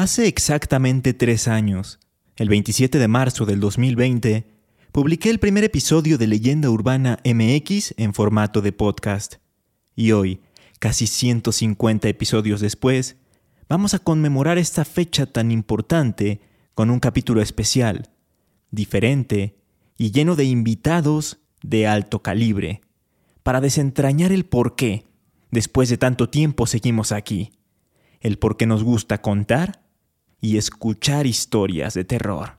Hace exactamente tres años, el 27 de marzo del 2020, publiqué el primer episodio de Leyenda Urbana MX en formato de podcast. Y hoy, casi 150 episodios después, vamos a conmemorar esta fecha tan importante con un capítulo especial, diferente y lleno de invitados de alto calibre, para desentrañar el por qué, después de tanto tiempo, seguimos aquí el por qué nos gusta contar y escuchar historias de terror.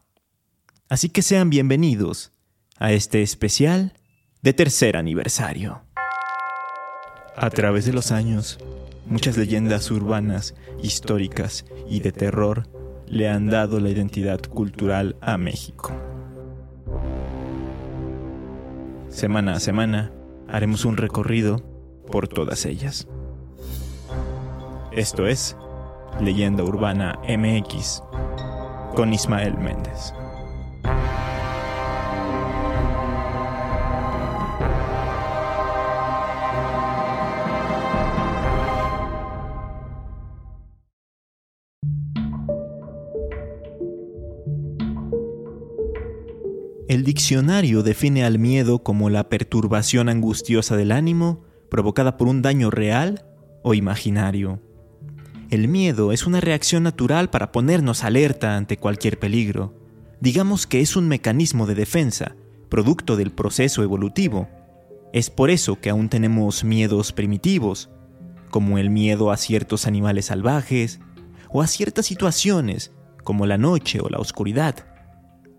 Así que sean bienvenidos a este especial de tercer aniversario. A través de los años, muchas leyendas urbanas, históricas y de terror le han dado la identidad cultural a México. Semana a semana haremos un recorrido por todas ellas. Esto es Leyenda Urbana MX con Ismael Méndez. El diccionario define al miedo como la perturbación angustiosa del ánimo provocada por un daño real o imaginario. El miedo es una reacción natural para ponernos alerta ante cualquier peligro. Digamos que es un mecanismo de defensa, producto del proceso evolutivo. Es por eso que aún tenemos miedos primitivos, como el miedo a ciertos animales salvajes o a ciertas situaciones, como la noche o la oscuridad,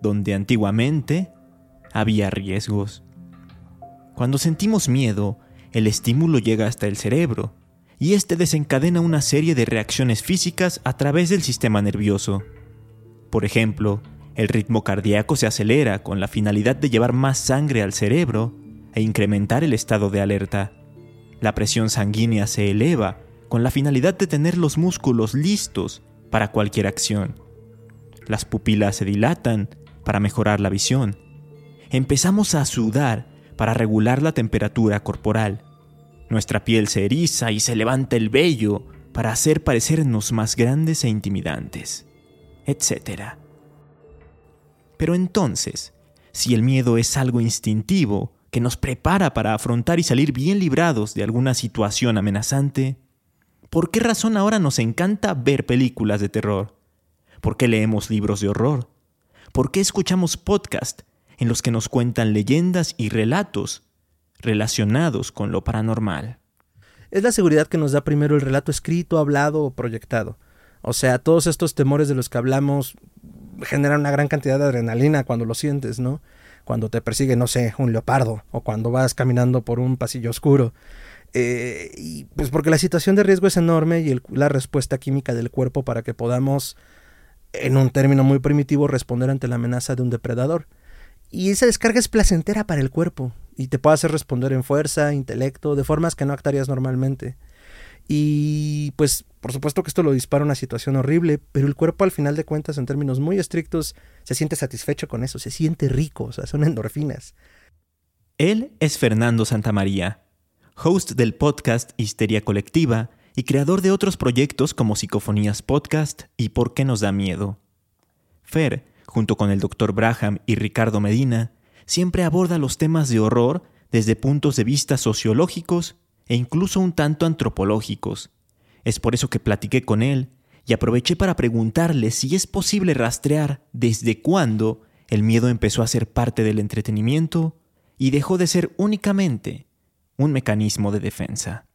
donde antiguamente había riesgos. Cuando sentimos miedo, el estímulo llega hasta el cerebro, y este desencadena una serie de reacciones físicas a través del sistema nervioso. Por ejemplo, el ritmo cardíaco se acelera con la finalidad de llevar más sangre al cerebro e incrementar el estado de alerta. La presión sanguínea se eleva con la finalidad de tener los músculos listos para cualquier acción. Las pupilas se dilatan para mejorar la visión. Empezamos a sudar para regular la temperatura corporal nuestra piel se eriza y se levanta el vello para hacer parecernos más grandes e intimidantes, etc. Pero entonces, si el miedo es algo instintivo, que nos prepara para afrontar y salir bien librados de alguna situación amenazante, ¿por qué razón ahora nos encanta ver películas de terror? ¿Por qué leemos libros de horror? ¿Por qué escuchamos podcasts en los que nos cuentan leyendas y relatos relacionados con lo paranormal. Es la seguridad que nos da primero el relato escrito, hablado o proyectado. O sea, todos estos temores de los que hablamos generan una gran cantidad de adrenalina cuando lo sientes, ¿no? Cuando te persigue, no sé, un leopardo o cuando vas caminando por un pasillo oscuro. Eh, y pues porque la situación de riesgo es enorme y la respuesta química del cuerpo para que podamos, en un término muy primitivo, responder ante la amenaza de un depredador. Y esa descarga es placentera para el cuerpo y te puede hacer responder en fuerza, intelecto, de formas que no actuarías normalmente. Y pues por supuesto que esto lo dispara una situación horrible, pero el cuerpo al final de cuentas, en términos muy estrictos, se siente satisfecho con eso, se siente rico, o sea, son endorfinas. Él es Fernando Santamaría, host del podcast Histeria Colectiva y creador de otros proyectos como Psicofonías Podcast y Por qué nos da miedo. Fer junto con el Dr. Braham y Ricardo Medina, siempre aborda los temas de horror desde puntos de vista sociológicos e incluso un tanto antropológicos. Es por eso que platiqué con él y aproveché para preguntarle si es posible rastrear desde cuándo el miedo empezó a ser parte del entretenimiento y dejó de ser únicamente un mecanismo de defensa.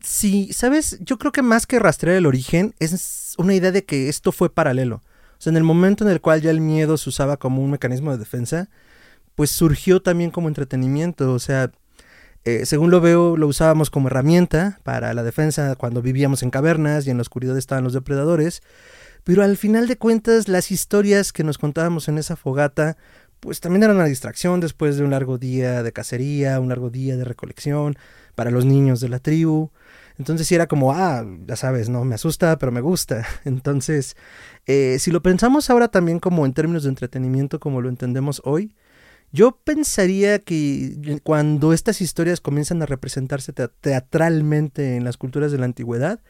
Sí, sabes, yo creo que más que rastrear el origen es una idea de que esto fue paralelo sea, en el momento en el cual ya el miedo se usaba como un mecanismo de defensa, pues surgió también como entretenimiento. O sea, eh, según lo veo, lo usábamos como herramienta para la defensa cuando vivíamos en cavernas y en la oscuridad estaban los depredadores. Pero al final de cuentas, las historias que nos contábamos en esa fogata, pues también eran una distracción después de un largo día de cacería, un largo día de recolección para los niños de la tribu. Entonces sí era como, ah, ya sabes, no, me asusta, pero me gusta. Entonces, eh, si lo pensamos ahora también como en términos de entretenimiento, como lo entendemos hoy, yo pensaría que cuando estas historias comienzan a representarse teatralmente en las culturas de la antigüedad,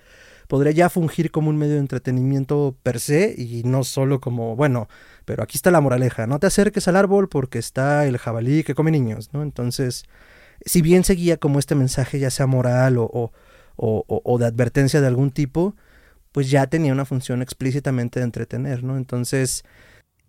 podría ya fungir como un medio de entretenimiento per se y no solo como, bueno, pero aquí está la moraleja, no te acerques al árbol porque está el jabalí que come niños, ¿no? Entonces, si bien seguía como este mensaje ya sea moral o, o, o de advertencia de algún tipo, pues ya tenía una función explícitamente de entretener, ¿no? Entonces...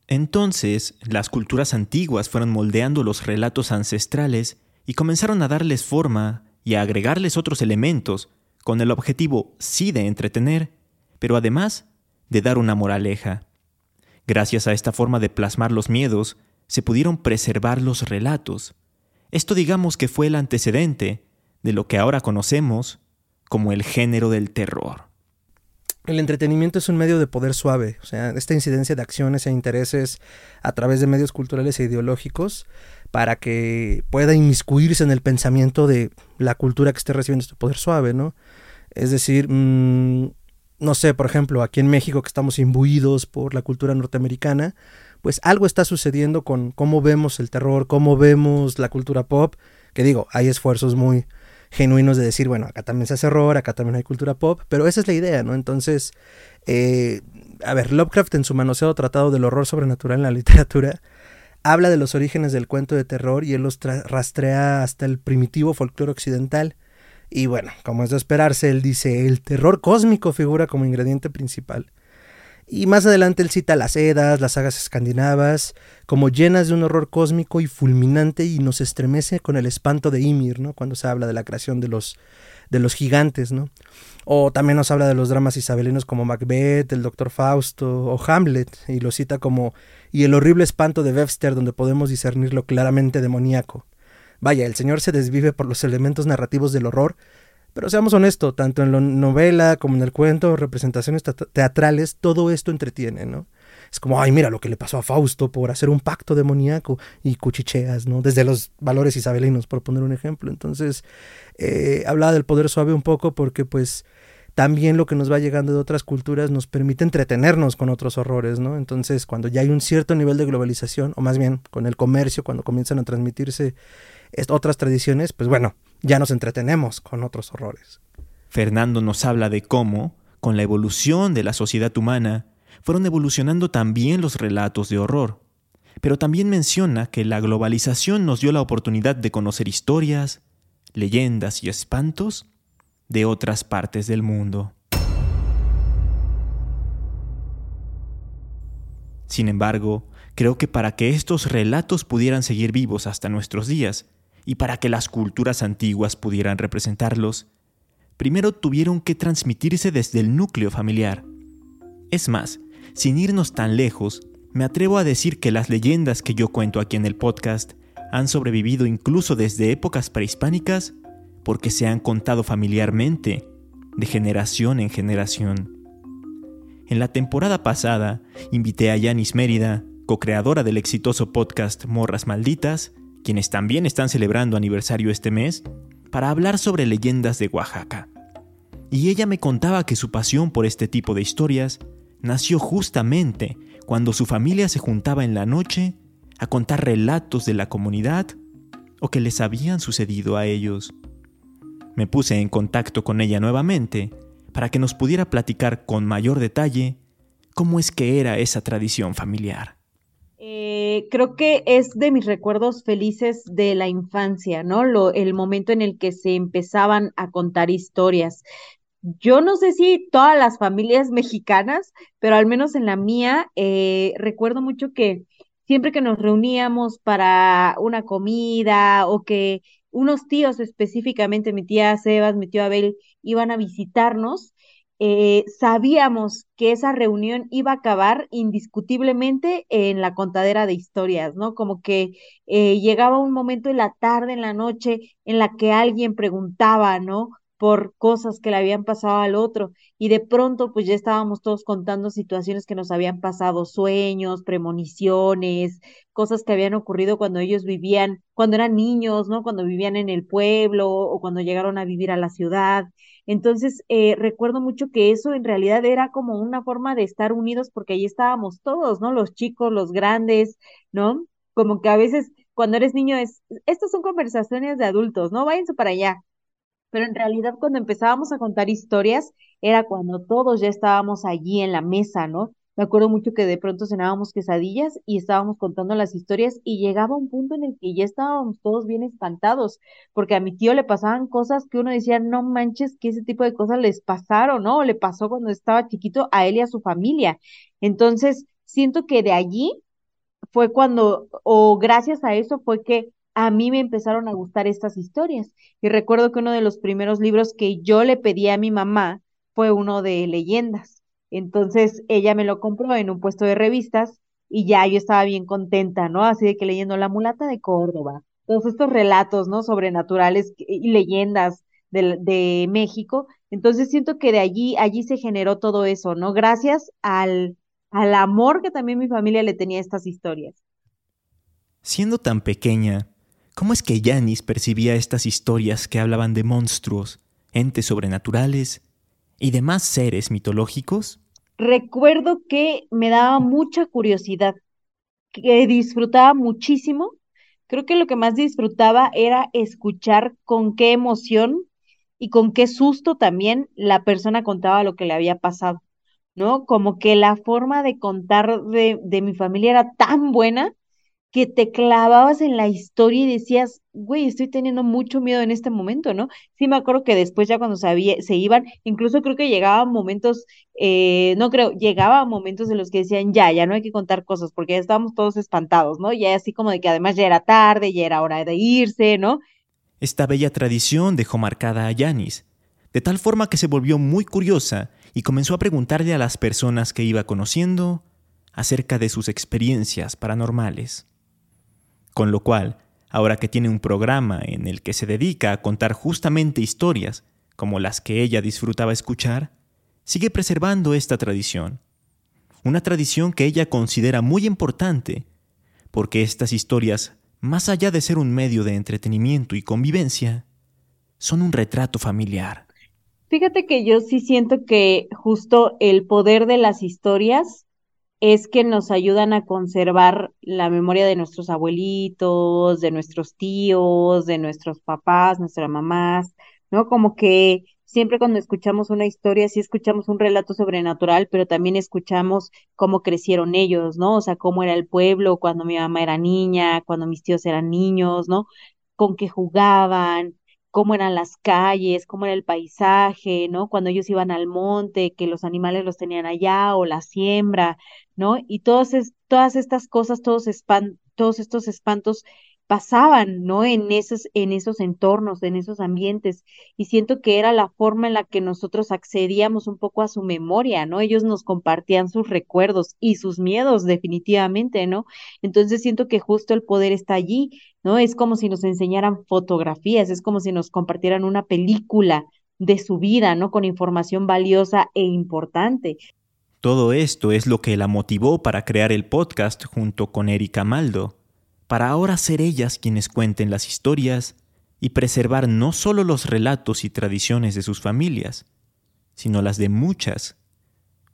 Entonces, las culturas antiguas fueron moldeando los relatos ancestrales y comenzaron a darles forma y a agregarles otros elementos, con el objetivo sí de entretener, pero además de dar una moraleja. Gracias a esta forma de plasmar los miedos, se pudieron preservar los relatos. Esto digamos que fue el antecedente de lo que ahora conocemos como el género del terror el entretenimiento es un medio de poder suave, o sea, esta incidencia de acciones e intereses a través de medios culturales e ideológicos para que pueda inmiscuirse en el pensamiento de la cultura que esté recibiendo este poder suave, ¿no? Es decir, mm, no sé, por ejemplo, aquí en México que estamos imbuidos por la cultura norteamericana, pues algo está sucediendo con cómo vemos el terror, cómo vemos la cultura pop, que digo, hay esfuerzos muy, genuinos de decir, bueno, acá también se hace horror, acá también hay cultura pop, pero esa es la idea, ¿no? Entonces, eh, a ver, Lovecraft en su manoseado tratado del horror sobrenatural en la literatura, habla de los orígenes del cuento de terror y él los rastrea hasta el primitivo folclore occidental. Y bueno, como es de esperarse, él dice, el terror cósmico figura como ingrediente principal. Y más adelante él cita las Edas, las sagas escandinavas, como llenas de un horror cósmico y fulminante y nos estremece con el espanto de Ymir, ¿no? Cuando se habla de la creación de los, de los gigantes, ¿no? O también nos habla de los dramas isabelinos como Macbeth, el Doctor Fausto o Hamlet, y lo cita como y el horrible espanto de Webster, donde podemos discernirlo claramente demoníaco. Vaya, el señor se desvive por los elementos narrativos del horror, pero seamos honestos, tanto en la novela como en el cuento, representaciones teatrales, todo esto entretiene, ¿no? Es como, ay, mira lo que le pasó a Fausto por hacer un pacto demoníaco y cuchicheas, ¿no? Desde los valores isabelinos, por poner un ejemplo. Entonces, eh, hablaba del poder suave un poco porque, pues, también lo que nos va llegando de otras culturas nos permite entretenernos con otros horrores, ¿no? Entonces, cuando ya hay un cierto nivel de globalización, o más bien con el comercio, cuando comienzan a transmitirse otras tradiciones, pues bueno, ya nos entretenemos con otros horrores. Fernando nos habla de cómo, con la evolución de la sociedad humana, fueron evolucionando también los relatos de horror. Pero también menciona que la globalización nos dio la oportunidad de conocer historias, leyendas y espantos de otras partes del mundo. Sin embargo, creo que para que estos relatos pudieran seguir vivos hasta nuestros días, y para que las culturas antiguas pudieran representarlos, primero tuvieron que transmitirse desde el núcleo familiar. Es más, sin irnos tan lejos, me atrevo a decir que las leyendas que yo cuento aquí en el podcast han sobrevivido incluso desde épocas prehispánicas porque se han contado familiarmente, de generación en generación. En la temporada pasada invité a Yanis Mérida, co-creadora del exitoso podcast Morras Malditas, quienes también están celebrando aniversario este mes, para hablar sobre leyendas de Oaxaca. Y ella me contaba que su pasión por este tipo de historias nació justamente cuando su familia se juntaba en la noche a contar relatos de la comunidad o que les habían sucedido a ellos. Me puse en contacto con ella nuevamente para que nos pudiera platicar con mayor detalle cómo es que era esa tradición familiar. Eh, creo que es de mis recuerdos felices de la infancia, ¿no? Lo, el momento en el que se empezaban a contar historias. Yo no sé si todas las familias mexicanas, pero al menos en la mía, eh, recuerdo mucho que siempre que nos reuníamos para una comida o que unos tíos específicamente, mi tía Sebas, mi tío Abel, iban a visitarnos, eh, sabíamos que esa reunión iba a acabar indiscutiblemente en la contadera de historias, ¿no? Como que eh, llegaba un momento en la tarde, en la noche, en la que alguien preguntaba, ¿no? Por cosas que le habían pasado al otro y de pronto pues ya estábamos todos contando situaciones que nos habían pasado, sueños, premoniciones, cosas que habían ocurrido cuando ellos vivían, cuando eran niños, ¿no? Cuando vivían en el pueblo o cuando llegaron a vivir a la ciudad. Entonces, eh, recuerdo mucho que eso en realidad era como una forma de estar unidos porque ahí estábamos todos, ¿no? Los chicos, los grandes, ¿no? Como que a veces cuando eres niño es, estas son conversaciones de adultos, ¿no? Váyanse para allá pero en realidad cuando empezábamos a contar historias era cuando todos ya estábamos allí en la mesa, ¿no? Me acuerdo mucho que de pronto cenábamos quesadillas y estábamos contando las historias y llegaba un punto en el que ya estábamos todos bien espantados, porque a mi tío le pasaban cosas que uno decía, no manches, que ese tipo de cosas les pasaron, ¿no? O le pasó cuando estaba chiquito a él y a su familia. Entonces, siento que de allí fue cuando, o gracias a eso fue que a mí me empezaron a gustar estas historias. Y recuerdo que uno de los primeros libros que yo le pedí a mi mamá fue uno de leyendas. Entonces ella me lo compró en un puesto de revistas y ya yo estaba bien contenta, ¿no? Así de que leyendo La mulata de Córdoba, todos estos relatos, ¿no? Sobrenaturales y leyendas de, de México. Entonces siento que de allí, allí se generó todo eso, ¿no? Gracias al, al amor que también mi familia le tenía a estas historias. Siendo tan pequeña, ¿cómo es que Yanis percibía estas historias que hablaban de monstruos, entes sobrenaturales y demás seres mitológicos? recuerdo que me daba mucha curiosidad, que disfrutaba muchísimo. Creo que lo que más disfrutaba era escuchar con qué emoción y con qué susto también la persona contaba lo que le había pasado, ¿no? Como que la forma de contar de, de mi familia era tan buena que te clavabas en la historia y decías, güey, estoy teniendo mucho miedo en este momento, ¿no? Sí me acuerdo que después ya cuando sabía, se iban, incluso creo que llegaban momentos, eh, no creo, llegaban momentos en los que decían, ya, ya no hay que contar cosas, porque ya estábamos todos espantados, ¿no? Ya así como de que además ya era tarde, ya era hora de irse, ¿no? Esta bella tradición dejó marcada a Yanis, de tal forma que se volvió muy curiosa y comenzó a preguntarle a las personas que iba conociendo acerca de sus experiencias paranormales. Con lo cual, ahora que tiene un programa en el que se dedica a contar justamente historias como las que ella disfrutaba escuchar, sigue preservando esta tradición. Una tradición que ella considera muy importante, porque estas historias, más allá de ser un medio de entretenimiento y convivencia, son un retrato familiar. Fíjate que yo sí siento que justo el poder de las historias es que nos ayudan a conservar la memoria de nuestros abuelitos, de nuestros tíos, de nuestros papás, nuestras mamás, ¿no? Como que siempre cuando escuchamos una historia, sí escuchamos un relato sobrenatural, pero también escuchamos cómo crecieron ellos, ¿no? O sea, cómo era el pueblo cuando mi mamá era niña, cuando mis tíos eran niños, ¿no? Con qué jugaban, cómo eran las calles, cómo era el paisaje, ¿no? Cuando ellos iban al monte, que los animales los tenían allá o la siembra, ¿no? Y todas, todas estas cosas, todos, todos estos espantos pasaban, ¿no? En esos, en esos entornos, en esos ambientes. Y siento que era la forma en la que nosotros accedíamos un poco a su memoria, ¿no? Ellos nos compartían sus recuerdos y sus miedos, definitivamente, ¿no? Entonces siento que justo el poder está allí, ¿no? Es como si nos enseñaran fotografías, es como si nos compartieran una película de su vida, ¿no? Con información valiosa e importante. Todo esto es lo que la motivó para crear el podcast junto con Erika Maldo, para ahora ser ellas quienes cuenten las historias y preservar no solo los relatos y tradiciones de sus familias, sino las de muchas,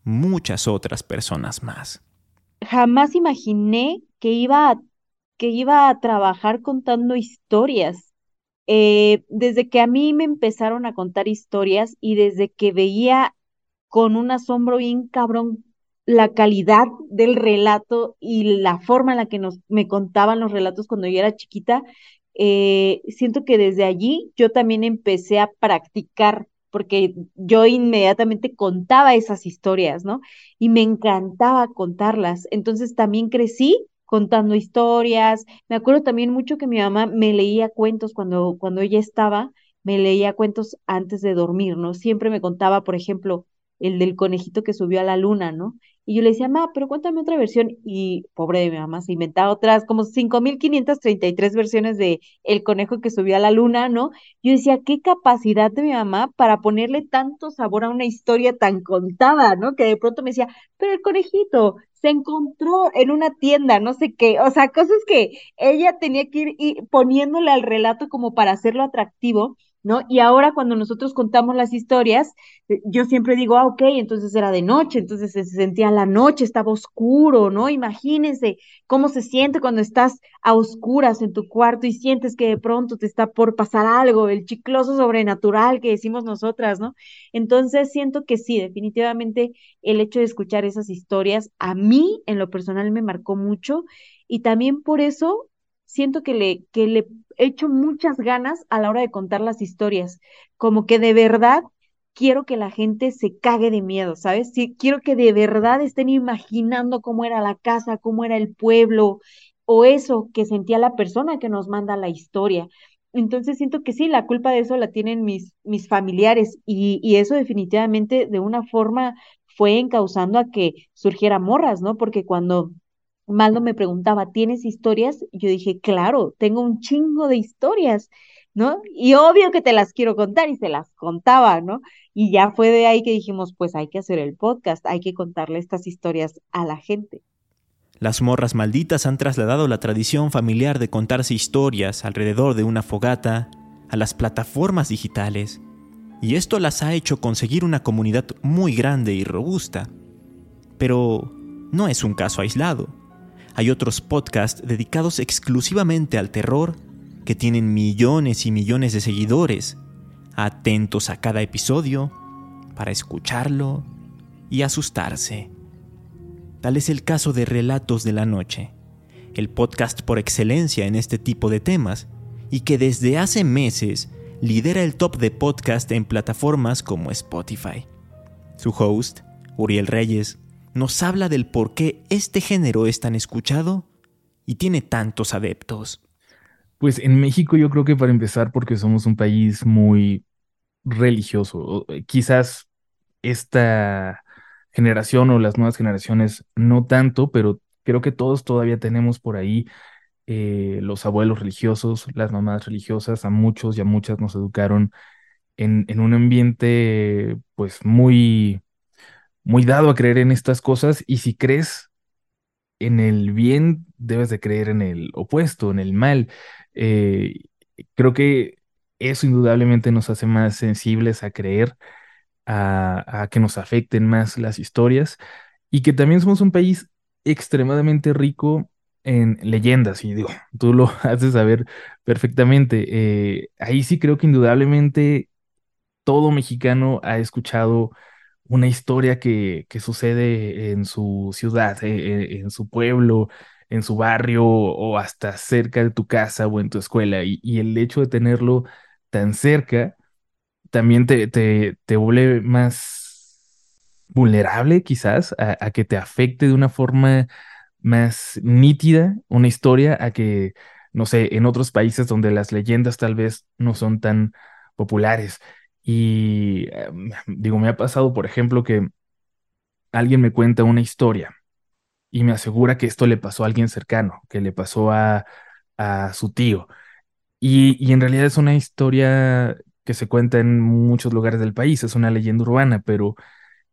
muchas otras personas más. Jamás imaginé que iba a, que iba a trabajar contando historias. Eh, desde que a mí me empezaron a contar historias y desde que veía con un asombro bien cabrón la calidad del relato y la forma en la que nos, me contaban los relatos cuando yo era chiquita, eh, siento que desde allí yo también empecé a practicar, porque yo inmediatamente contaba esas historias, ¿no? Y me encantaba contarlas. Entonces también crecí contando historias. Me acuerdo también mucho que mi mamá me leía cuentos cuando, cuando ella estaba, me leía cuentos antes de dormir, ¿no? Siempre me contaba, por ejemplo, el del conejito que subió a la luna, ¿no? Y yo le decía, ma, pero cuéntame otra versión. Y pobre de mi mamá, se inventaba otras, como 5.533 versiones de El conejo que subió a la luna, ¿no? Yo decía, qué capacidad de mi mamá para ponerle tanto sabor a una historia tan contada, ¿no? Que de pronto me decía, pero el conejito se encontró en una tienda, no sé qué, o sea, cosas que ella tenía que ir poniéndole al relato como para hacerlo atractivo ¿no? Y ahora cuando nosotros contamos las historias, eh, yo siempre digo, ah, ok, entonces era de noche, entonces se sentía la noche, estaba oscuro, ¿no? Imagínense cómo se siente cuando estás a oscuras en tu cuarto y sientes que de pronto te está por pasar algo, el chicloso sobrenatural que decimos nosotras, ¿no? Entonces siento que sí, definitivamente el hecho de escuchar esas historias a mí en lo personal me marcó mucho y también por eso siento que le, que le hecho muchas ganas a la hora de contar las historias, como que de verdad quiero que la gente se cague de miedo, ¿sabes? Sí, quiero que de verdad estén imaginando cómo era la casa, cómo era el pueblo, o eso que sentía la persona que nos manda la historia. Entonces siento que sí, la culpa de eso la tienen mis, mis familiares y, y eso definitivamente de una forma fue encausando a que surgiera morras, ¿no? Porque cuando Maldo me preguntaba, ¿tienes historias? Yo dije, claro, tengo un chingo de historias, ¿no? Y obvio que te las quiero contar y se las contaba, ¿no? Y ya fue de ahí que dijimos, pues hay que hacer el podcast, hay que contarle estas historias a la gente. Las morras malditas han trasladado la tradición familiar de contarse historias alrededor de una fogata a las plataformas digitales, y esto las ha hecho conseguir una comunidad muy grande y robusta. Pero no es un caso aislado. Hay otros podcasts dedicados exclusivamente al terror que tienen millones y millones de seguidores, atentos a cada episodio para escucharlo y asustarse. Tal es el caso de Relatos de la Noche, el podcast por excelencia en este tipo de temas y que desde hace meses lidera el top de podcast en plataformas como Spotify. Su host, Uriel Reyes, nos habla del por qué este género es tan escuchado y tiene tantos adeptos. Pues en México yo creo que para empezar porque somos un país muy religioso. Eh, quizás esta generación o las nuevas generaciones no tanto, pero creo que todos todavía tenemos por ahí eh, los abuelos religiosos, las mamás religiosas, a muchos y a muchas nos educaron en, en un ambiente pues muy muy dado a creer en estas cosas y si crees en el bien, debes de creer en el opuesto, en el mal. Eh, creo que eso indudablemente nos hace más sensibles a creer, a, que nos afecten más las historias y que también somos un país extremadamente rico en leyendas, y digo, tú lo haces saber perfectamente. Eh, ahí sí creo que indudablemente todo mexicano ha escuchado una historia que, que sucede en su ciudad, eh, en su pueblo, en su barrio o hasta cerca de tu casa o en tu escuela. Y, el hecho de tenerlo tan cerca también te, te, te vuelve más vulnerable quizás a, a, que te afecte de una forma más nítida una historia a que, no sé, en otros países donde las leyendas tal vez no son tan populares. Y em, digo, me ha pasado, por ejemplo, que alguien me cuenta una historia y me asegura que esto le pasó a alguien cercano, que le pasó a, su tío. Y, en realidad es una historia que se cuenta en muchos lugares del país, es una leyenda urbana, pero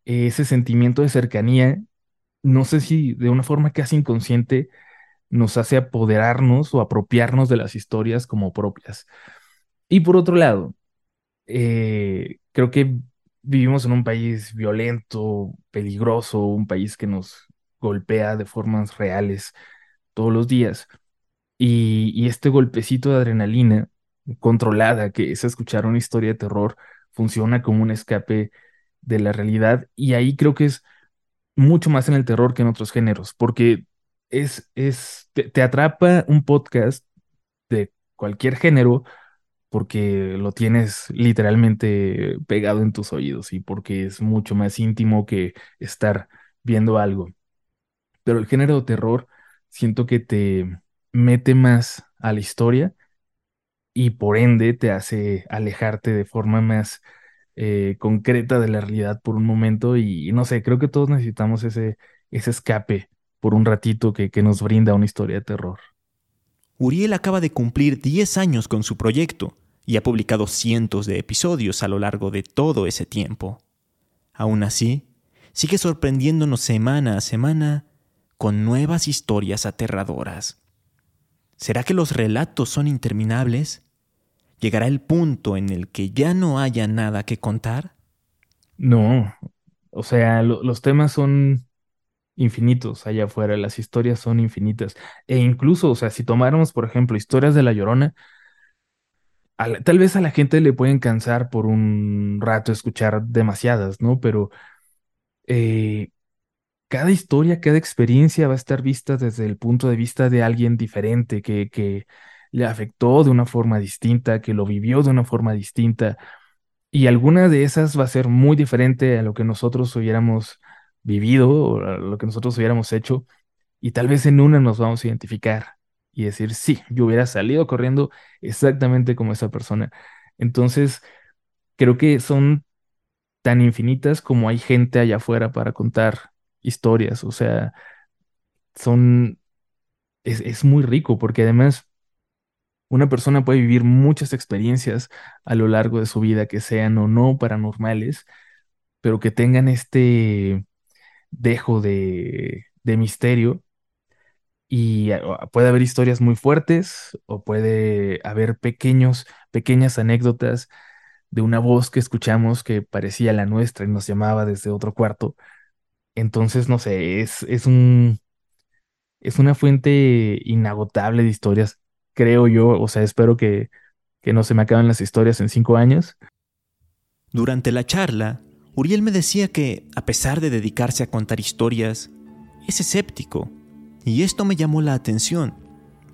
ese sentimiento de cercanía, no sé si de una forma casi inconsciente, nos hace apoderarnos o apropiarnos de las historias como propias. Y por otro lado, eh, creo que vivimos en un país violento, peligroso, un país que nos golpea de formas reales todos los días. Y, este golpecito de adrenalina controlada, que es escuchar una historia de terror, funciona como un escape de la realidad. Y ahí creo que es mucho más en el terror que en otros géneros, porque es, es, te atrapa un podcast de cualquier género porque lo tienes literalmente pegado en tus oídos y porque es mucho más íntimo que estar viendo algo. Pero el género de terror siento que te mete más a la historia y por ende te hace alejarte de forma más eh, concreta de la realidad por un momento y, no sé, creo que todos necesitamos ese, ese escape por un ratito que, que nos brinda una historia de terror. Uriel acaba de cumplir 10 años con su proyecto y ha publicado cientos de episodios a lo largo de todo ese tiempo. Aún así, sigue sorprendiéndonos semana a semana con nuevas historias aterradoras. ¿Será que los relatos son interminables? ¿Llegará el punto en el que ya no haya nada que contar? No, o sea, los temas son infinitos allá afuera, las historias son infinitas. E incluso, o sea, si tomáramos, por ejemplo, historias de La Llorona, tal vez a la gente le pueden cansar por un rato escuchar demasiadas, ¿no? Pero eh, cada historia, cada experiencia va a estar vista desde el punto de vista de alguien diferente, que, que le afectó de una forma distinta, que lo vivió de una forma distinta. Y alguna de esas va a ser muy diferente a lo que nosotros hubiéramos vivido o a lo que nosotros hubiéramos hecho. Y tal vez en una nos vamos a identificar y decir, sí, yo hubiera salido corriendo exactamente como esa persona. Entonces, creo que son tan infinitas como hay gente allá afuera para contar historias. O sea, son... Es, es muy rico porque además una persona puede vivir muchas experiencias a lo largo de su vida que sean o no paranormales, pero que tengan este dejo de, de misterio y ah, puede haber historias muy fuertes o puede haber pequeños, pequeñas anécdotas de una voz que escuchamos que parecía la nuestra y nos llamaba desde otro cuarto. Entonces, no sé, es, es un, es una fuente inagotable de historias, creo yo, o sea, espero que, que no se me acaben las historias en cinco años. Durante la charla, Uriel me decía que, a pesar de dedicarse a contar historias, es escéptico y esto me llamó la atención,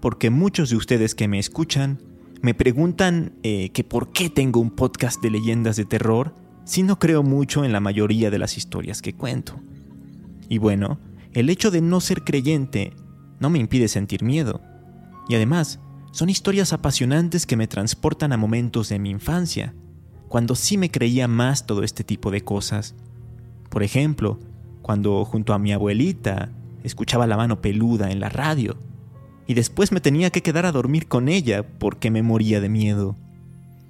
porque muchos de ustedes que me escuchan me preguntan eh, que por qué tengo un podcast de leyendas de terror si no creo mucho en la mayoría de las historias que cuento. Y bueno, el hecho de no ser creyente no me impide sentir miedo. Y además, son historias apasionantes que me transportan a momentos de mi infancia, cuando sí me creía más todo este tipo de cosas. Por ejemplo, cuando junto a mi abuelita escuchaba la mano peluda en la radio, y después me tenía que quedar a dormir con ella porque me moría de miedo.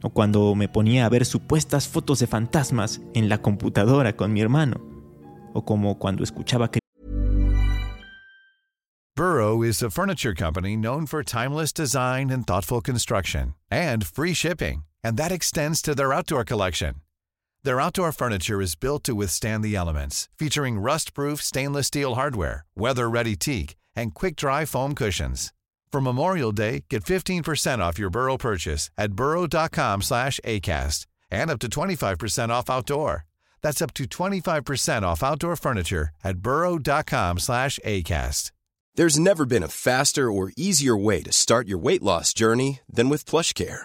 O cuando me ponía a ver supuestas fotos de fantasmas en la computadora con mi hermano. O como cuando escuchaba que... Burrow is a furniture company known for timeless design and thoughtful construction, and free shipping, and that extends to their outdoor collection. Their outdoor furniture is built to withstand the elements, featuring rust-proof stainless steel hardware, weather-ready teak, and quick-dry foam cushions. For Memorial Day, get 15% off your Burrow purchase at burrow.com slash ACAST and up to 25% off outdoor. That's up to 25% off outdoor furniture at burrow.com slash ACAST. There's never been a faster or easier way to start your weight loss journey than with PlushCare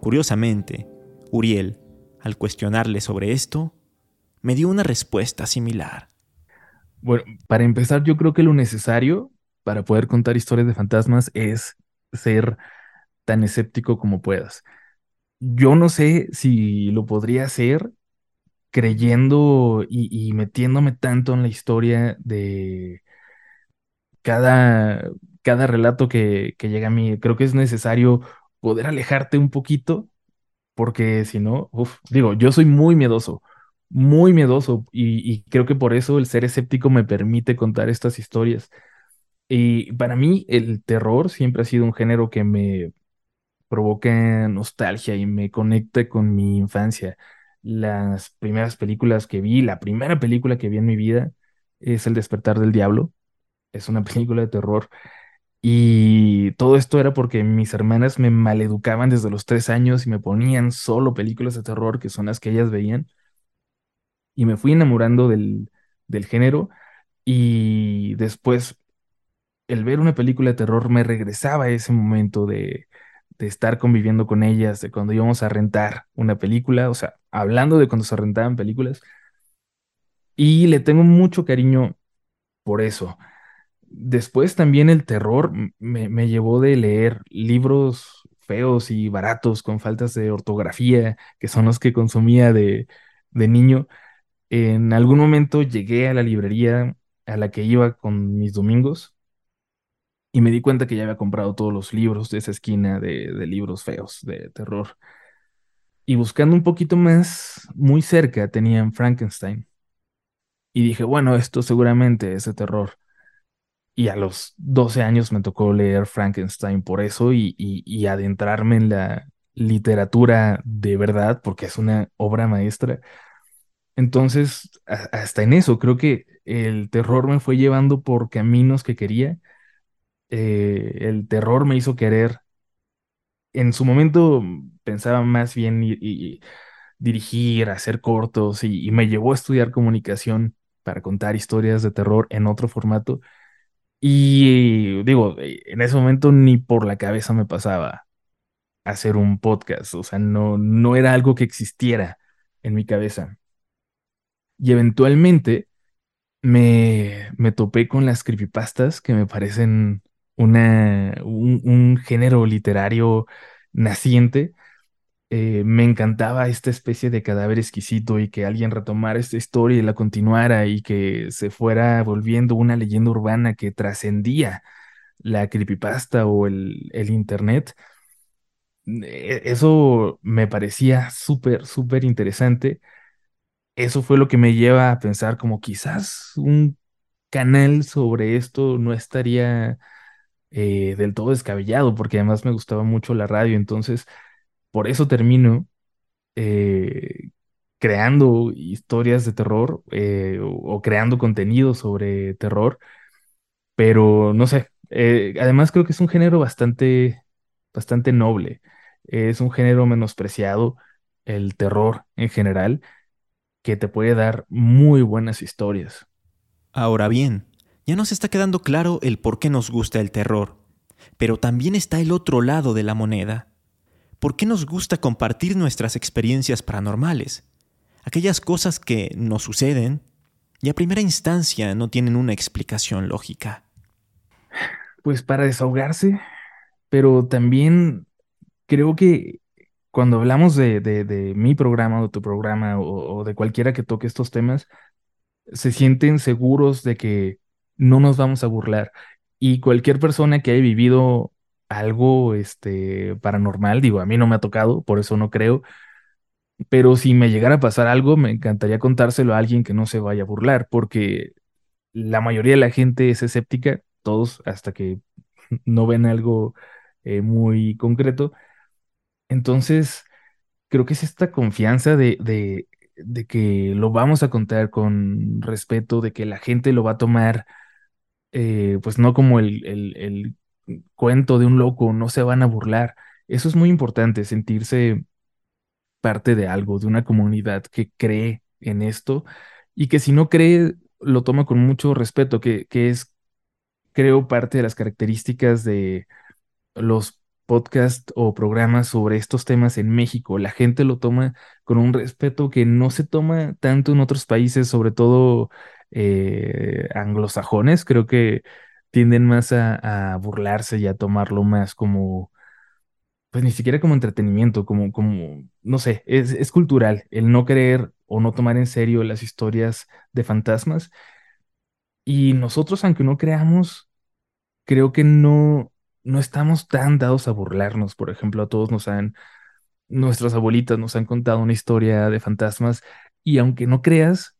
Curiosamente, Uriel, al cuestionarle sobre esto, me dio una respuesta similar. Bueno, para empezar, yo creo que lo necesario para poder contar historias de fantasmas es ser tan escéptico como puedas. Yo no sé si lo podría hacer creyendo y, metiéndome tanto en la historia de cada, cada relato que, que llega a mí. Creo que es necesario poder alejarte un poquito, porque si no, uf, digo, yo soy muy miedoso, muy miedoso, y, creo que por eso el ser escéptico me permite contar estas historias. Y para mí el terror siempre ha sido un género que me provoca nostalgia y me conecta con mi infancia. Las primeras películas que vi, la primera película que vi en mi vida es El despertar del diablo. Es una película de terror y todo esto era porque mis hermanas me maleducaban desde los tres años y me ponían solo películas de terror, que son las que ellas veían. Y me fui enamorando del, del género. Y después, el ver una película de terror me regresaba a ese momento de, de estar conviviendo con ellas, de cuando íbamos a rentar una película, o sea, hablando de cuando se rentaban películas. Y le tengo mucho cariño por eso después también el terror me, llevó de leer libros feos y baratos con faltas de ortografía, que son los que consumía de, de niño. En algún momento llegué a la librería a la que iba con mis domingos y me di cuenta que ya había comprado todos los libros de esa esquina de, de libros feos, de terror. Y buscando un poquito más, muy cerca tenían Frankenstein. Y dije, bueno, esto seguramente es de terror. Y a los 12 años me tocó leer Frankenstein por eso y, y, adentrarme en la literatura de verdad, porque es una obra maestra. Entonces, hasta en eso, creo que el terror me fue llevando por caminos que quería. Eh, el terror me hizo querer. En su momento pensaba más bien y, dirigir, hacer cortos y me llevó a estudiar comunicación para contar historias de terror en otro formato. Y digo, en ese momento ni por la cabeza me pasaba hacer un podcast, o sea, no, no era algo que existiera en mi cabeza. Y eventualmente me, me topé con las creepypastas que me parecen una, un género literario naciente eh, me encantaba esta especie de cadáver exquisito y que alguien retomara esta historia y la continuara y que se fuera volviendo una leyenda urbana que trascendía la creepypasta o el, el internet. E, eso me parecía súper, súper interesante. Eso fue lo que me lleva a pensar como quizás un canal sobre esto no estaría eh, del todo descabellado, porque además me gustaba mucho la radio, entonces por eso termino eh, creando historias de terror eh, o, creando contenido sobre terror, pero no sé, eh, además creo que es un género bastante, bastante noble, es un género menospreciado, el terror en general, que te puede dar muy buenas historias. Ahora bien, ya nos está quedando claro el por qué nos gusta el terror, pero también está el otro lado de la moneda ¿por qué nos gusta compartir nuestras experiencias paranormales? Aquellas cosas que nos suceden y a primera instancia no tienen una explicación lógica. Pues para desahogarse, pero también creo que cuando hablamos de, mi programa o tu programa o, de cualquiera que toque estos temas, se sienten seguros de que no nos vamos a burlar. Y cualquier persona que haya vivido algo este, paranormal, digo, a mí no me ha tocado, por eso no creo, pero si me llegara a pasar algo, me encantaría contárselo a alguien que no se vaya a burlar, porque la mayoría de la gente es escéptica, todos hasta que no ven algo eh, muy concreto. Entonces, creo que es esta confianza de, de, que lo vamos a contar con respeto, de que la gente lo va a tomar, eh, pues no como el, el cuento de un loco, no se van a burlar. Eso es muy importante, sentirse parte de algo, de una comunidad que cree en esto y que si no cree, lo toma con mucho respeto, que, que es, creo, parte de las características de los podcasts o programas sobre estos temas en México. La gente lo toma con un respeto que no se toma tanto en otros países, sobre todo eh, anglosajones. Creo que tienden más a, burlarse y a tomarlo más como, pues ni siquiera como entretenimiento, como, como, no sé, es, es cultural el no creer o no tomar en serio las historias de fantasmas. Y nosotros, aunque no creamos, creo que no, no estamos tan dados a burlarnos. Por ejemplo, a todos nos han, nuestras abuelitas nos han contado una historia de fantasmas y aunque no creas,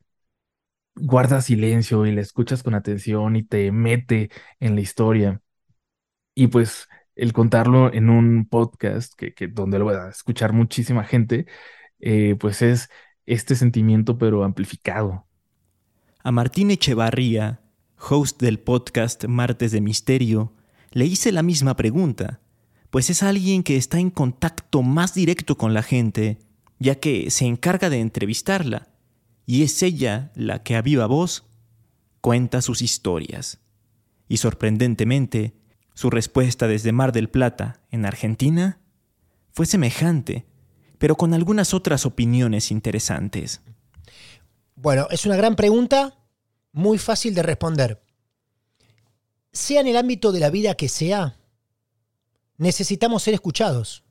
guarda silencio y la escuchas con atención y te mete en la historia. Y pues el contarlo en un podcast que, donde lo va a escuchar muchísima gente, eh, pues es este sentimiento pero amplificado. A Martín Echevarría, host del podcast Martes de Misterio, le hice la misma pregunta, pues es alguien que está en contacto más directo con la gente, ya que se encarga de entrevistarla y es ella la que a viva voz cuenta sus historias. Y sorprendentemente, su respuesta desde Mar del Plata, en Argentina, fue semejante, pero con algunas otras opiniones interesantes. Bueno, es una gran pregunta, muy fácil de responder. Sea en el ámbito de la vida que sea, necesitamos ser escuchados.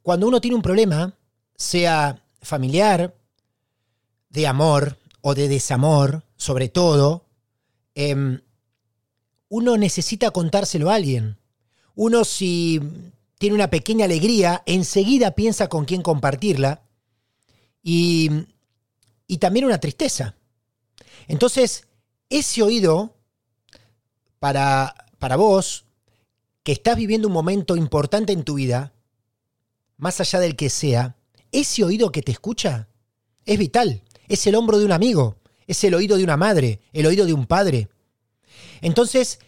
Cuando uno tiene un problema, sea familiar, de amor o de desamor, sobre todo, em, uno necesita contárselo a alguien. Uno si tiene una pequeña alegría, enseguida piensa con quién compartirla y, y también una tristeza. Entonces, ese oído para, para vos, que estás viviendo un momento importante en tu vida, más allá del que sea, ese oído que te escucha es vital. Es el hombro de un amigo, es el oído de una madre, el oído de un padre. Entonces,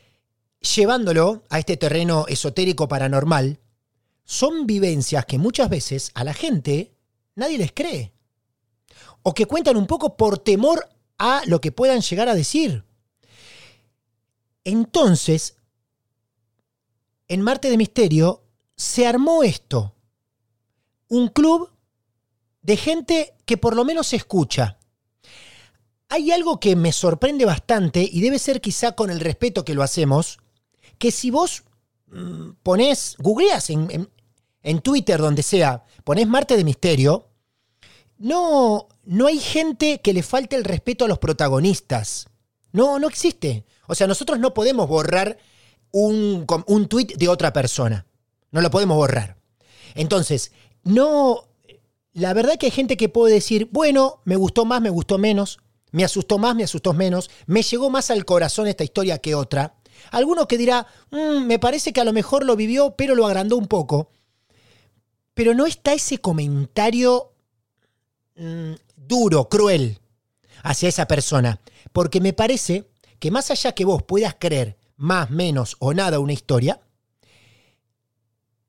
llevándolo a este terreno esotérico paranormal, son vivencias que muchas veces a la gente nadie les cree. O que cuentan un poco por temor a lo que puedan llegar a decir. Entonces, en Marte de Misterio se armó esto. Un club de gente que por lo menos escucha. Hay algo que me sorprende bastante y debe ser quizá con el respeto que lo hacemos, que si vos mm, ponés, googleas en, en, Twitter, donde sea, ponés Marte de Misterio, no, no hay gente que le falte el respeto a los protagonistas. No, no existe. O sea, nosotros no podemos borrar un, un tweet de otra persona. No lo podemos borrar. Entonces, no. La verdad que hay gente que puede decir, bueno, me gustó más, me gustó menos, me asustó más, me asustó menos, me llegó más al corazón esta historia que otra. Alguno que dirá, mm, me parece que a lo mejor lo vivió, pero lo agrandó un poco. Pero no está ese comentario mm, duro, cruel hacia esa persona. Porque me parece que más allá que vos puedas creer más, menos o nada una historia,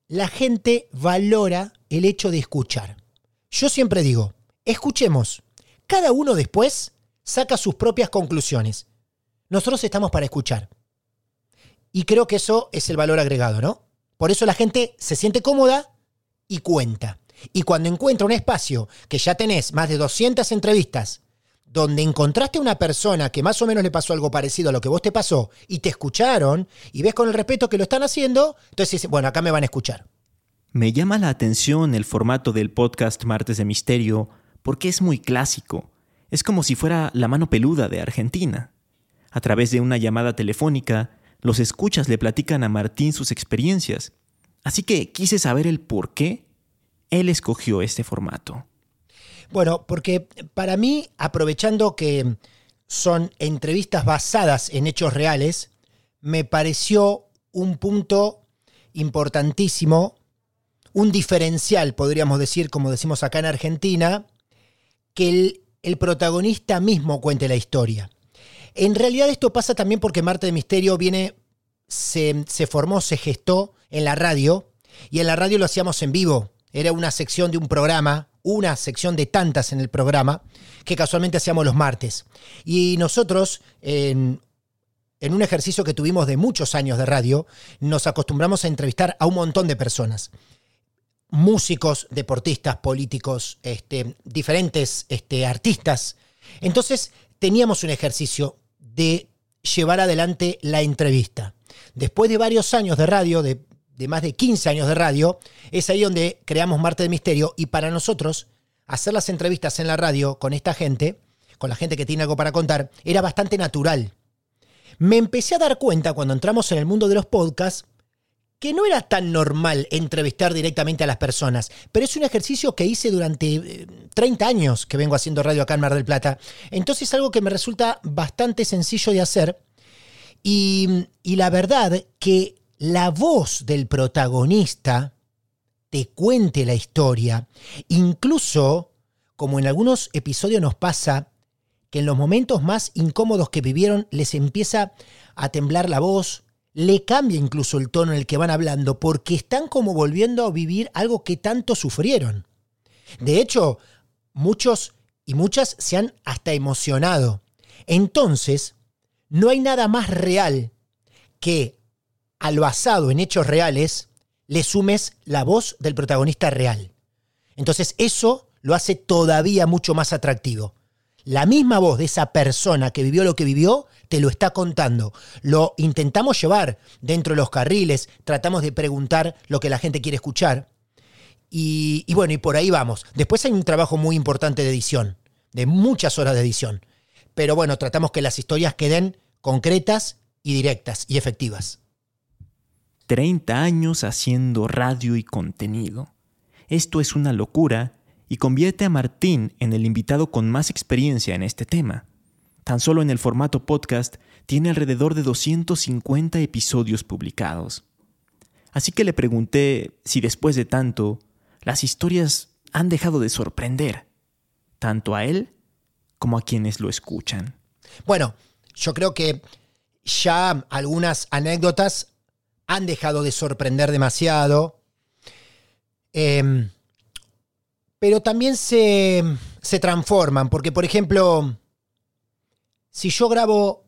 la gente valora el hecho de escuchar. Yo siempre digo, escuchemos. Cada uno después saca sus propias conclusiones. Nosotros estamos para escuchar. Y creo que eso es el valor agregado, ¿no? Por eso la gente se siente cómoda y cuenta. Y cuando encuentra un espacio que ya tenés más de 200 entrevistas, donde encontraste una persona que más o menos le pasó algo parecido a lo que vos te pasó y te escucharon y ves con el respeto que lo están haciendo, entonces dices, bueno, acá me van a escuchar. Me llama la atención el formato del podcast Martes de Misterio porque es muy clásico. Es como si fuera la mano peluda de Argentina. A través de una llamada telefónica, los escuchas le platican a Martín sus experiencias. Así que quise saber el por qué él escogió este formato. Bueno, porque para mí, aprovechando que son entrevistas basadas en hechos reales, me pareció un punto importantísimo, un diferencial, podríamos decir, como decimos acá en Argentina, que el, protagonista mismo cuente la historia. En realidad esto pasa también porque Marte de Misterio viene, se, se formó, se gestó en la radio, y en la radio lo hacíamos en vivo. Era una sección de un programa, una sección de tantas en el programa, que casualmente hacíamos los martes. Y nosotros, en, en un ejercicio que tuvimos de muchos años de radio, nos acostumbramos a entrevistar a un montón de personas músicos, deportistas, políticos, este, diferentes este, artistas. Entonces teníamos un ejercicio de llevar adelante la entrevista. Después de varios años de radio, de, más de 15 años de radio, es ahí donde creamos Marte de Misterio y para nosotros hacer las entrevistas en la radio con esta gente, con la gente que tiene algo para contar, era bastante natural. Me empecé a dar cuenta cuando entramos en el mundo de los podcasts que no era tan normal entrevistar directamente a las personas, pero es un ejercicio que hice durante 30 eh, años que vengo haciendo radio acá en Mar del Plata. Entonces es algo que me resulta bastante sencillo de hacer. Y, y la verdad que la voz del protagonista te cuente la historia, incluso como en algunos episodios nos pasa, que en los momentos más incómodos que vivieron les empieza a temblar la voz, le cambia incluso el tono en el que van hablando porque están como volviendo a vivir algo que tanto sufrieron. De hecho, muchos y muchas se han hasta emocionado. Entonces, no hay nada más real que al basado en hechos reales le sumes la voz del protagonista real. Entonces eso lo hace todavía mucho más atractivo. la misma voz de esa persona que vivió lo que vivió te lo está contando. Lo intentamos llevar dentro de los carriles, tratamos de preguntar lo que la gente quiere escuchar. Y, bueno, y por ahí vamos. Después hay un trabajo muy importante de edición, de muchas horas de edición. Pero bueno, tratamos que las historias queden concretas y directas y efectivas. 30 años haciendo radio y contenido. Esto es una locura y convierte a Martín en el invitado con más experiencia en este tema. Tan solo en el formato podcast tiene alrededor de 250 episodios publicados. Así que le pregunté si después de tanto, las historias han dejado de sorprender, tanto a él como a quienes lo escuchan. Bueno, yo creo que ya algunas anécdotas han dejado de sorprender demasiado. Em, pero también se, se transforman, porque por ejemplo, si yo grabo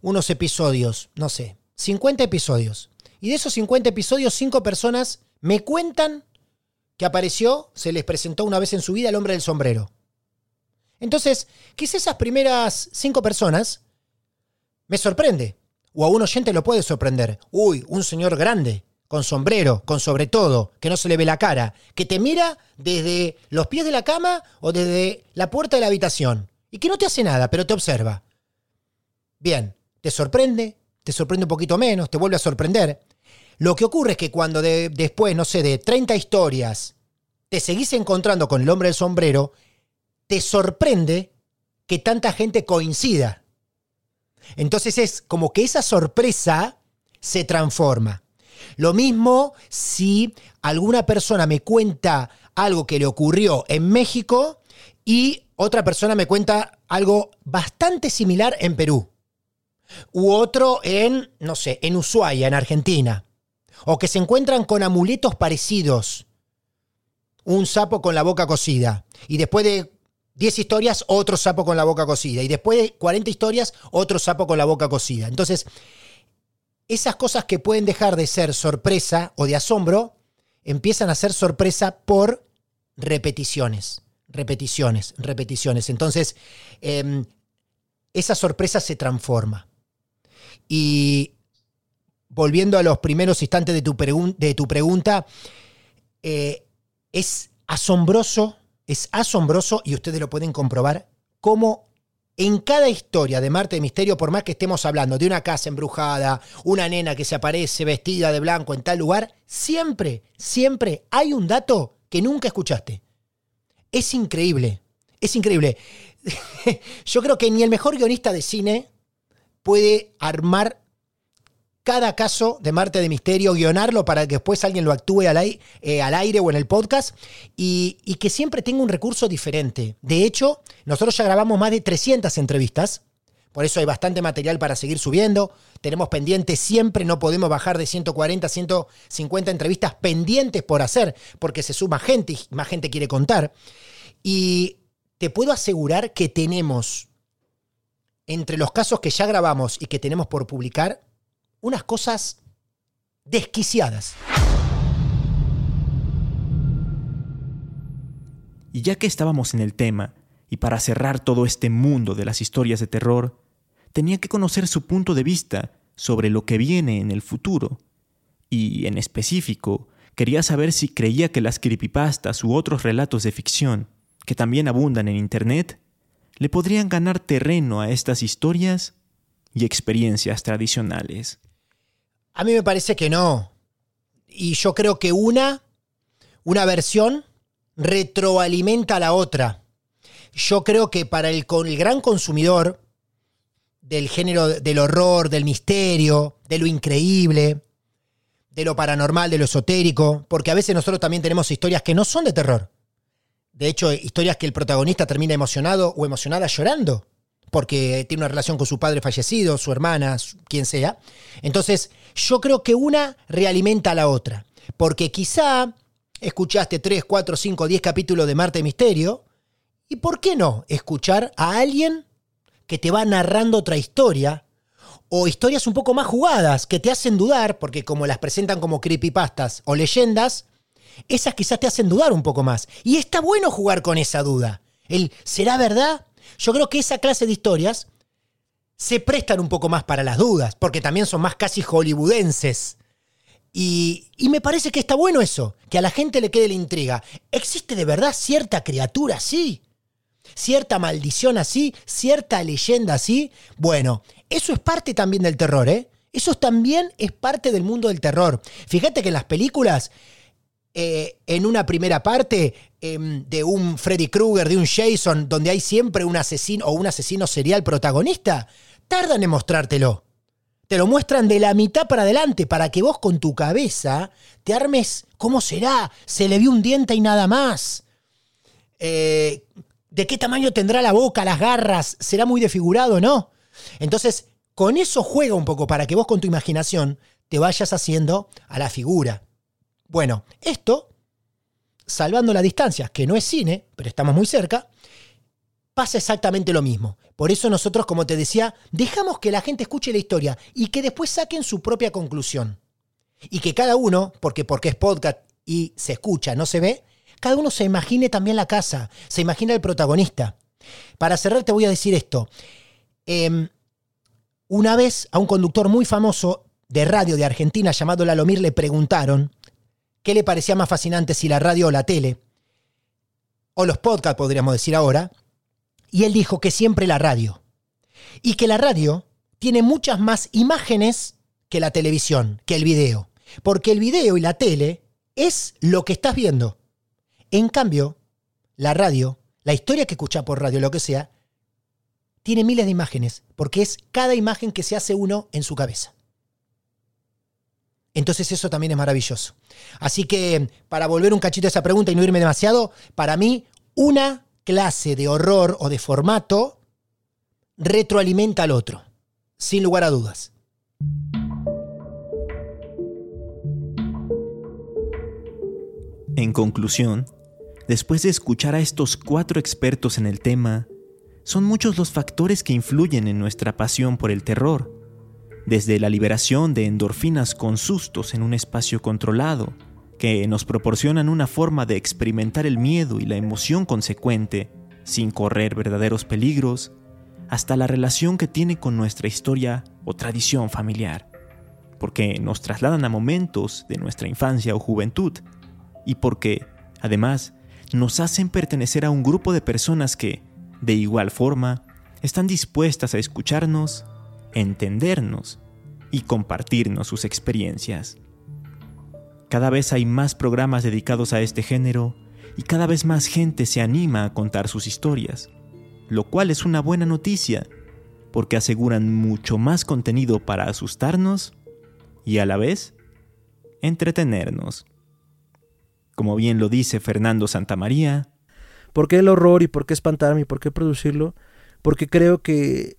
unos episodios, no sé, 50 episodios, y de esos 50 episodios, 5 personas me cuentan que apareció, se les presentó una vez en su vida el hombre del sombrero. Entonces, quizás esas primeras 5 personas me sorprende, o a un oyente lo puede sorprender. Uy, un señor grande, con sombrero, con sobre todo, que no se le ve la cara, que te mira desde los pies de la cama o desde la puerta de la habitación y que no te hace nada, pero te observa. Bien, te sorprende, te sorprende un poquito menos, te vuelve a sorprender. Lo que ocurre es que cuando después, no sé, de 30 historias, te seguís encontrando con el hombre del sombrero, te sorprende que tanta gente coincida. Entonces es como que esa sorpresa se transforma. Lo mismo si alguna persona me cuenta algo que le ocurrió en México y otra persona me cuenta algo bastante similar en Perú. U otro en, no sé, en Ushuaia, en Argentina. O que se encuentran con amuletos parecidos. Un sapo con la boca cocida. Y después de 10 historias, otro sapo con la boca cocida. Y después de 40 historias, otro sapo con la boca cocida. Entonces, esas cosas que pueden dejar de ser sorpresa o de asombro, empiezan a ser sorpresa por repeticiones, repeticiones, repeticiones. Entonces, em, esa sorpresa se transforma. Y volviendo a los primeros instantes de tu, pregunta, eh, es asombroso, es asombroso, y ustedes lo pueden comprobar, cómo en cada historia de Marte de Misterio, por más que estemos hablando de una casa embrujada, una nena que se aparece vestida de blanco en tal lugar, siempre, siempre hay un dato que nunca escuchaste. Es increíble, es increíble. Yo creo que ni el mejor guionista de cine puede armar cada caso de Marte de Misterio, guionarlo para que después alguien lo actúe al, aire, eh, al aire o en el podcast y, y, que siempre tenga un recurso diferente. De hecho, nosotros ya grabamos más de 300 entrevistas, por eso hay bastante material para seguir subiendo. Tenemos pendientes siempre, no podemos bajar de 140, 150 entrevistas pendientes por hacer, porque se suma gente y más gente quiere contar. Y te puedo asegurar que tenemos, entre los casos que ya grabamos y que tenemos por publicar, unas cosas desquiciadas. Y ya que estábamos en el tema, y para cerrar todo este mundo de las historias de terror, tenía que conocer su punto de vista sobre lo que viene en el futuro. Y, en específico, quería saber si creía que las creepypastas u otros relatos de ficción, que también abundan en Internet, le podrían ganar terreno a estas historias y experiencias tradicionales. A mí me parece que no. Y yo creo que una, una versión retroalimenta a la otra. Yo creo que para el, el gran consumidor del género del horror, del misterio, de lo increíble, de lo paranormal, de lo esotérico, porque a veces nosotros también tenemos historias que no son de terror. De hecho, historias que el protagonista termina emocionado o emocionada llorando porque tiene una relación con su padre fallecido, su hermana, quien sea. Entonces, yo creo que una realimenta a la otra, porque quizá escuchaste 3, 4, 5, 10 capítulos de Marte Misterio, y ¿por qué no escuchar a alguien que te va narrando otra historia? O historias un poco más jugadas, que te hacen dudar, porque como las presentan como creepypastas o leyendas, esas quizás te hacen dudar un poco más. Y está bueno jugar con esa duda. El, ¿será verdad? Yo creo que esa clase de historias se prestan un poco más para las dudas, porque también son más casi hollywoodenses. Y, y, me parece que está bueno eso, que a la gente le quede la intriga. ¿Existe de verdad cierta criatura así? ¿Cierta maldición así? ¿Cierta leyenda así? Bueno, eso es parte también del terror, ¿eh? Eso también es parte del mundo del terror. Fíjate que en las películas, eh, en una primera parte em, de un Freddy Krueger, de un Jason, donde hay siempre un asesino o un asesino serial protagonista, tardan en mostrártelo. Te lo muestran de la mitad para adelante para que vos con tu cabeza te armes cómo será, se le vio un diente y nada más. Eh, ¿De qué tamaño tendrá la boca, las garras? ¿Será muy desfigurado o no? Entonces, con eso juega un poco para que vos con tu imaginación te vayas haciendo a la figura. Bueno, esto, salvando la distancia, que no es cine, pero estamos muy cerca, pasa exactamente lo mismo. Por eso nosotros, como te decía, dejamos que la gente escuche la historia y que después saquen su propia conclusión. Y que cada uno, porque, porque es podcast y se escucha, no se ve, cada uno se imagine también la casa, se imagina el protagonista. Para cerrar te voy a decir esto. Em, una vez a un conductor muy famoso de radio de Argentina llamado Lalomir le preguntaron qué le parecía más fascinante si la radio o la tele, o los podcasts podríamos decir ahora, y él dijo que siempre la radio. Y que la radio tiene muchas más imágenes que la televisión, que el video. Porque el video y la tele es lo que estás viendo. En cambio, la radio, la historia que escuchas por radio, lo que sea, tiene miles de imágenes, porque es cada imagen que se hace uno en su cabeza. Entonces eso también es maravilloso. Así que, para volver un cachito a esa pregunta y no irme demasiado, para mí, una clase de horror o de formato retroalimenta al otro, sin lugar a dudas. En conclusión, después de escuchar a estos cuatro expertos en el tema, son muchos los factores que influyen en nuestra pasión por el terror, desde la liberación de endorfinas con sustos en un espacio controlado, que nos proporcionan una forma de experimentar el miedo y la emoción consecuente, sin correr verdaderos peligros, hasta la relación que tiene con nuestra historia o tradición familiar, porque nos trasladan a momentos de nuestra infancia o juventud, y porque, además, nos hacen pertenecer a un grupo de personas que, de igual forma, están dispuestas a escucharnos, entendernos y compartirnos sus experiencias. Cada vez hay más programas dedicados a este género y cada vez más gente se anima a contar sus historias, lo cual es una buena noticia, porque aseguran mucho más contenido para asustarnos y a la vez entretenernos. Como bien lo dice Fernando Santamaría, ¿por qué el horror y por qué espantarme y por qué producirlo? Porque creo que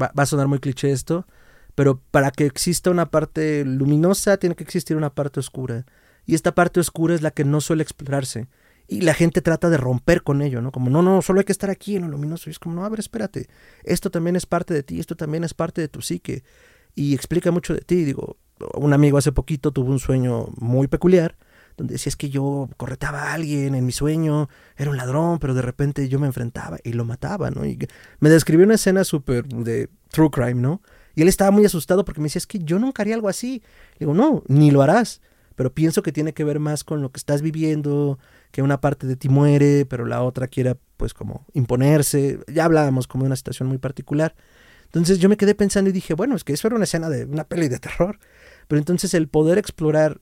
va, a sonar muy cliché esto, pero para que exista una parte luminosa tiene que existir una parte oscura. Y esta parte oscura es la que no suele explorarse. Y la gente trata de romper con ello, ¿no? Como, no, no, solo hay que estar aquí en lo luminoso. Y es como, no, a ver, espérate. Esto también es parte de ti, esto también es parte de tu psique. Y explica mucho de ti. Digo, un amigo hace poquito tuvo un sueño muy peculiar, donde decía, es que yo corretaba a alguien en mi sueño, era un ladrón, pero de repente yo me enfrentaba y lo mataba, ¿no? Y me describió una escena súper de true crime, ¿no? Y él estaba muy asustado porque me decía, es que yo nunca haría algo así. digo, no, ni lo harás. Pero pienso que tiene que ver más con lo que estás viviendo, que una parte de ti muere, pero la otra quiera pues como imponerse. Ya hablábamos como de una situación muy particular. Entonces yo me quedé pensando y dije, bueno, es que eso era una escena de una peli de terror. Pero entonces el poder explorar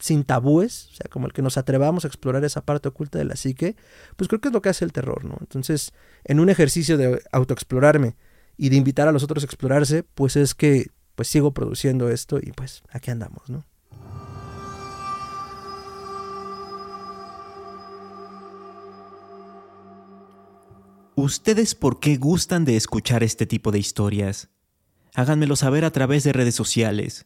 sin tabúes, o sea, como el que nos atrevamos a explorar esa parte oculta de la psique, pues creo que es lo que hace el terror, ¿no? Entonces, en un ejercicio de autoexplorarme, y de invitar a los otros a explorarse, pues es que pues sigo produciendo esto y pues aquí andamos, ¿no? ¿Ustedes por qué gustan de escuchar este tipo de historias? Háganmelo saber a través de redes sociales.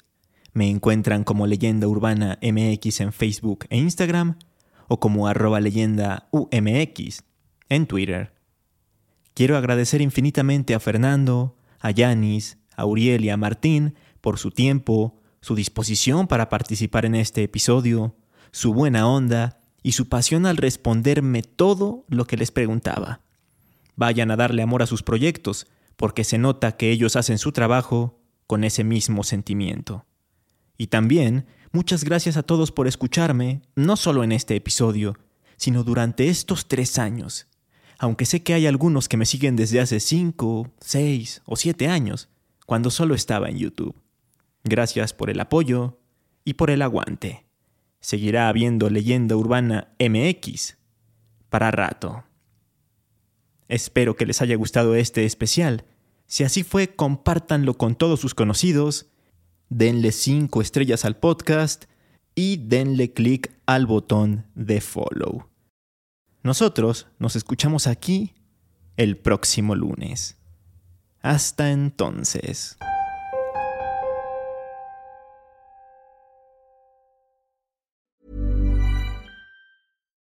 Me encuentran como Leyenda Urbana MX en Facebook e Instagram o como arroba leyenda UMX en Twitter. Quiero agradecer infinitamente a Fernando, a Yanis, a Uriel y a Martín por su tiempo, su disposición para participar en este episodio, su buena onda y su pasión al responderme todo lo que les preguntaba. vayan a darle amor a sus proyectos, porque se nota que ellos hacen su trabajo con ese mismo sentimiento. Y también, muchas gracias a todos por escucharme, no solo en este episodio, sino durante estos tres años. Aunque sé que hay algunos que me siguen desde hace cinco, seis o siete años, cuando solo estaba en YouTube. Gracias por el apoyo y por el aguante. Seguirá habiendo leyenda urbana MX para rato. Espero que les haya gustado este especial. Si así fue, compártanlo con todos sus conocidos, denle 5 estrellas al podcast y denle click al botón de follow. Nosotros nos escuchamos aquí el próximo lunes. Hasta entonces.